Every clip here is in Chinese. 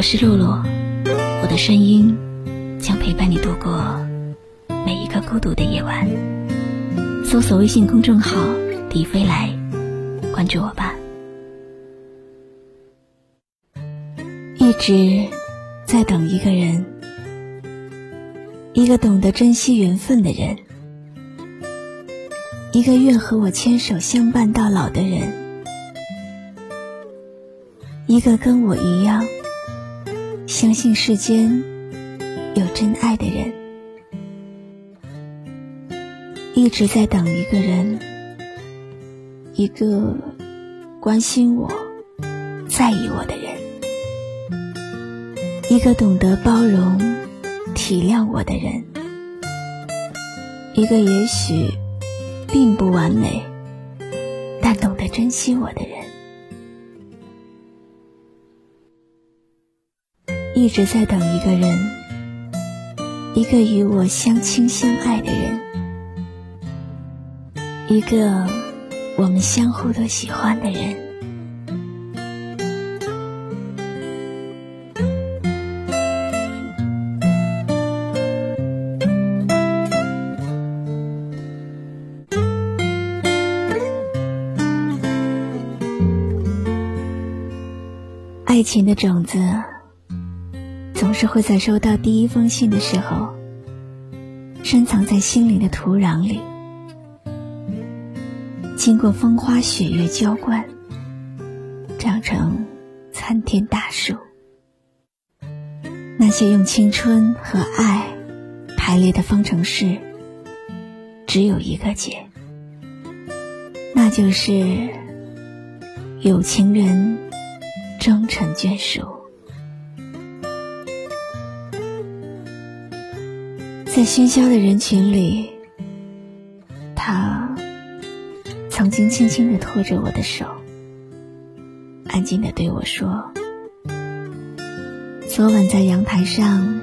我是露露，我的声音将陪伴你度过每一个孤独的夜晚。搜索微信公众号“迪飞来”，关注我吧。一直在等一个人，一个懂得珍惜缘分的人，一个愿和我牵手相伴到老的人，一个跟我一样。相信世间有真爱的人，一直在等一个人，一个关心我、在意我的人，一个懂得包容、体谅我的人，一个也许并不完美，但懂得珍惜我的人。一直在等一个人，一个与我相亲相爱的人，一个我们相互都喜欢的人。爱情的种子。总是会在收到第一封信的时候，深藏在心里的土壤里，经过风花雪月浇灌，长成参天大树。那些用青春和爱排列的方程式，只有一个解，那就是有情人终成眷属。在喧嚣的人群里，他曾经轻轻的拖着我的手，安静的对我说：“昨晚在阳台上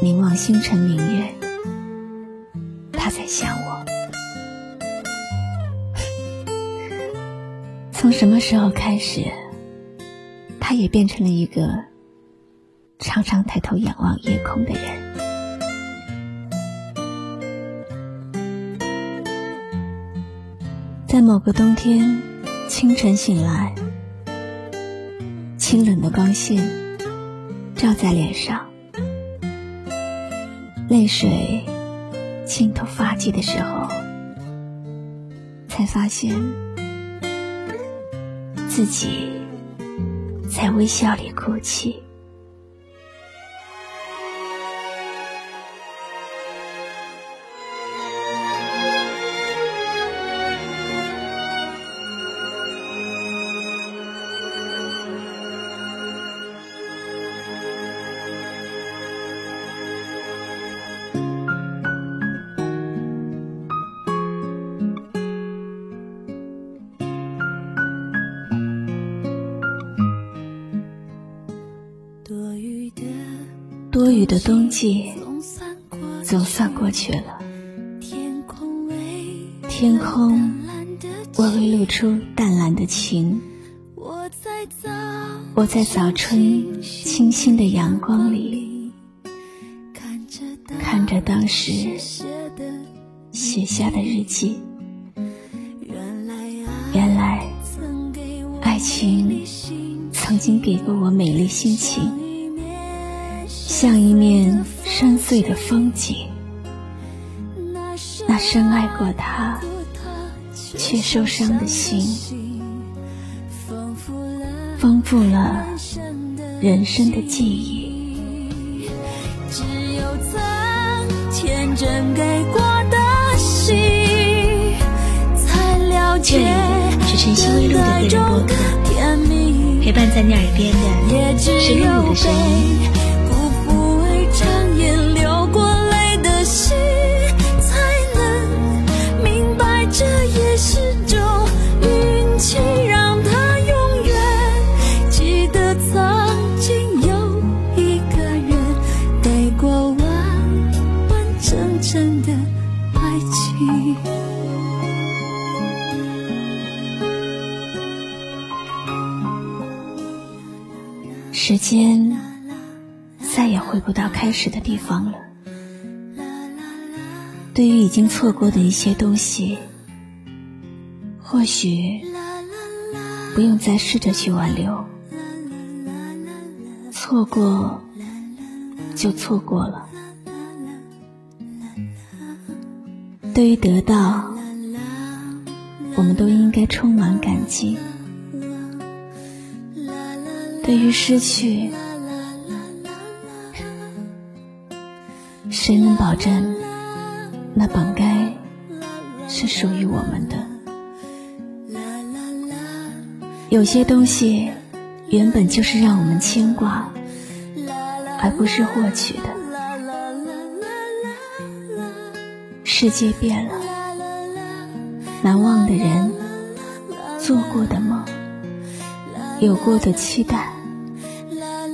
凝望星辰明月，他在想我。从什么时候开始，他也变成了一个常常抬头仰望夜空的人？”在某个冬天，清晨醒来，清冷的光线照在脸上，泪水浸透发际的时候，才发现自己在微笑里哭泣。多雨的冬季总算过去了，天空微微露出淡蓝的晴。我在早春清新的阳光里，看着当时写下的日记。原来，爱情曾经给过我美丽心情。像一面深邃的风景，那深爱过他却受伤的心，丰富了人生的记忆。只有曾天真给过的心，才了解是晨曦微露的个人播客，陪伴在你耳边的是露露的声音。时间再也回不到开始的地方了。对于已经错过的一些东西，或许不用再试着去挽留，错过就错过了。对于得到，我们都应该充满感激；对于失去，谁能保证？那本该是属于我们的。有些东西原本就是让我们牵挂，而不是获取的。世界变了，难忘的人，做过的梦，有过的期待，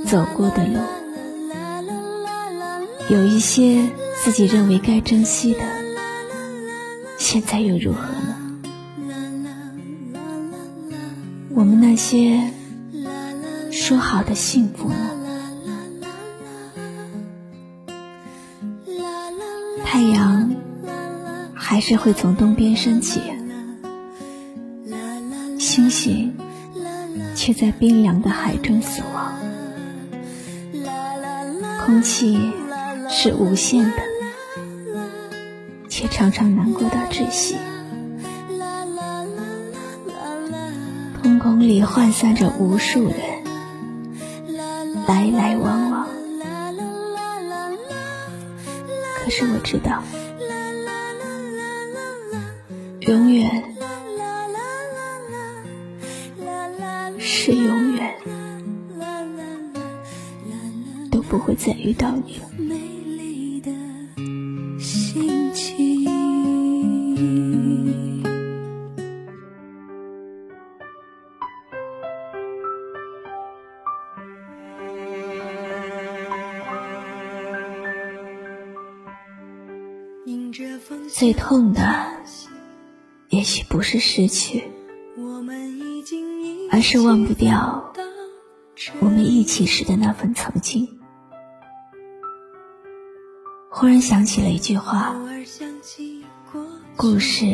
走过的路，有一些。自己认为该珍惜的，现在又如何呢？我们那些说好的幸福呢？太阳还是会从东边升起，星星却在冰凉的海中死亡，空气是无限的。却常常难过到窒息。瞳孔里涣散着无数人，来来往往。可是我知道，永远会再遇到你了。最痛的，也许不是失去，而是忘不掉我们一起时的那份曾经。忽然想起了一句话：故事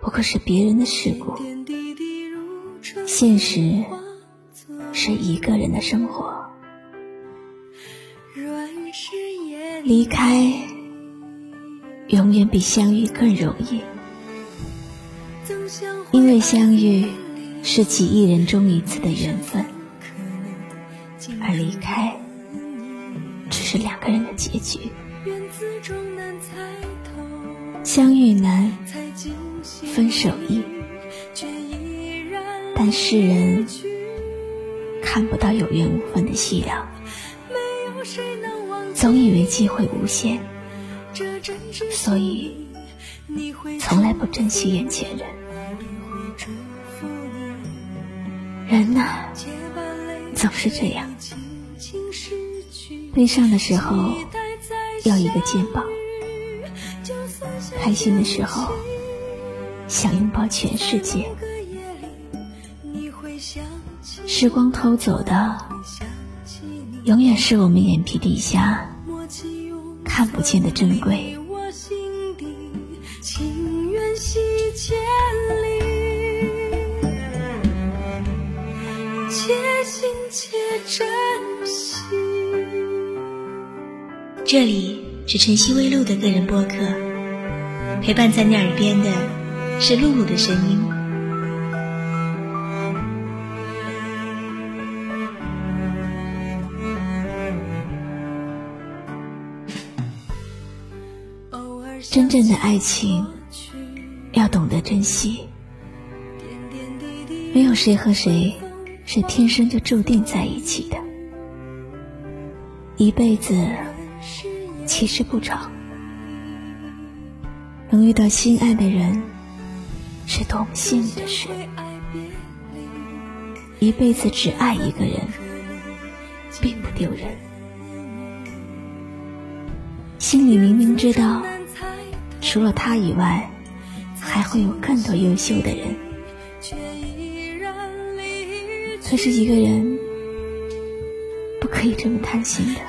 不过是别人的事故，现实是一个人的生活。离开。永远比相遇更容易，因为相遇是几亿人中一次的缘分，而离开只是两个人的结局。相遇难，分手易，但世人看不到有缘无分的细聊，总以为机会无限。所以，从来不珍惜眼前人。人呐，总是这样。悲伤的时候要一个肩膀，开心的时候想拥抱全世界。时光偷走的，永远是我们眼皮底下。看不见的珍贵，且行且珍这里是晨曦微露的个人播客，陪伴在你耳边的是露露的声音。真正的爱情要懂得珍惜，没有谁和谁是天生就注定在一起的，一辈子其实不长，能遇到心爱的人是多么幸运的事，一辈子只爱一个人并不丢人，心里明明知道。除了他以外，还会有更多优秀的人。可是一个人不可以这么贪心的。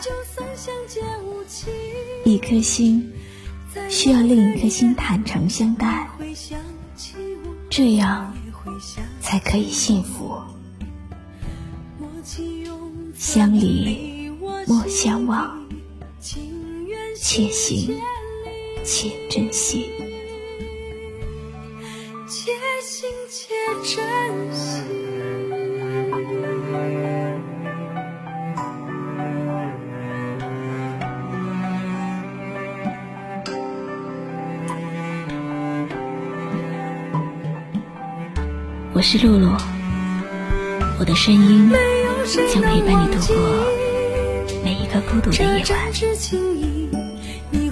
一颗心需要另一颗心坦诚相待，这样才可以幸福。相离莫相忘，且行且珍惜。且行且珍惜。我是露露，我的声音将陪伴你度过每一个孤独的夜晚。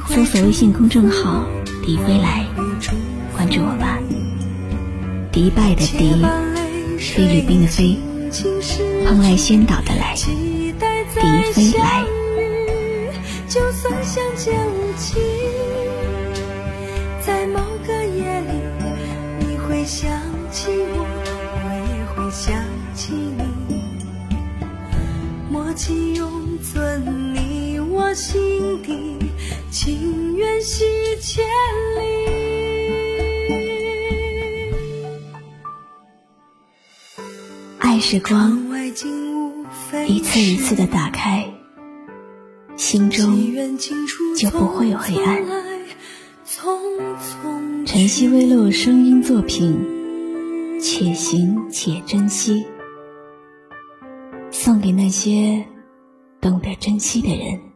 搜索微信公众号“迪飞来”，关注我吧。迪拜的迪，菲律宾的菲，蓬莱仙岛的来，迪飞来。在某个夜里，你会想起我。想起你，默契永存你我心底，情缘系千里。爱是光，一次一次的打开，心中就不会有黑暗。晨曦微露声音作品。且行且珍惜，送给那些懂得珍惜的人。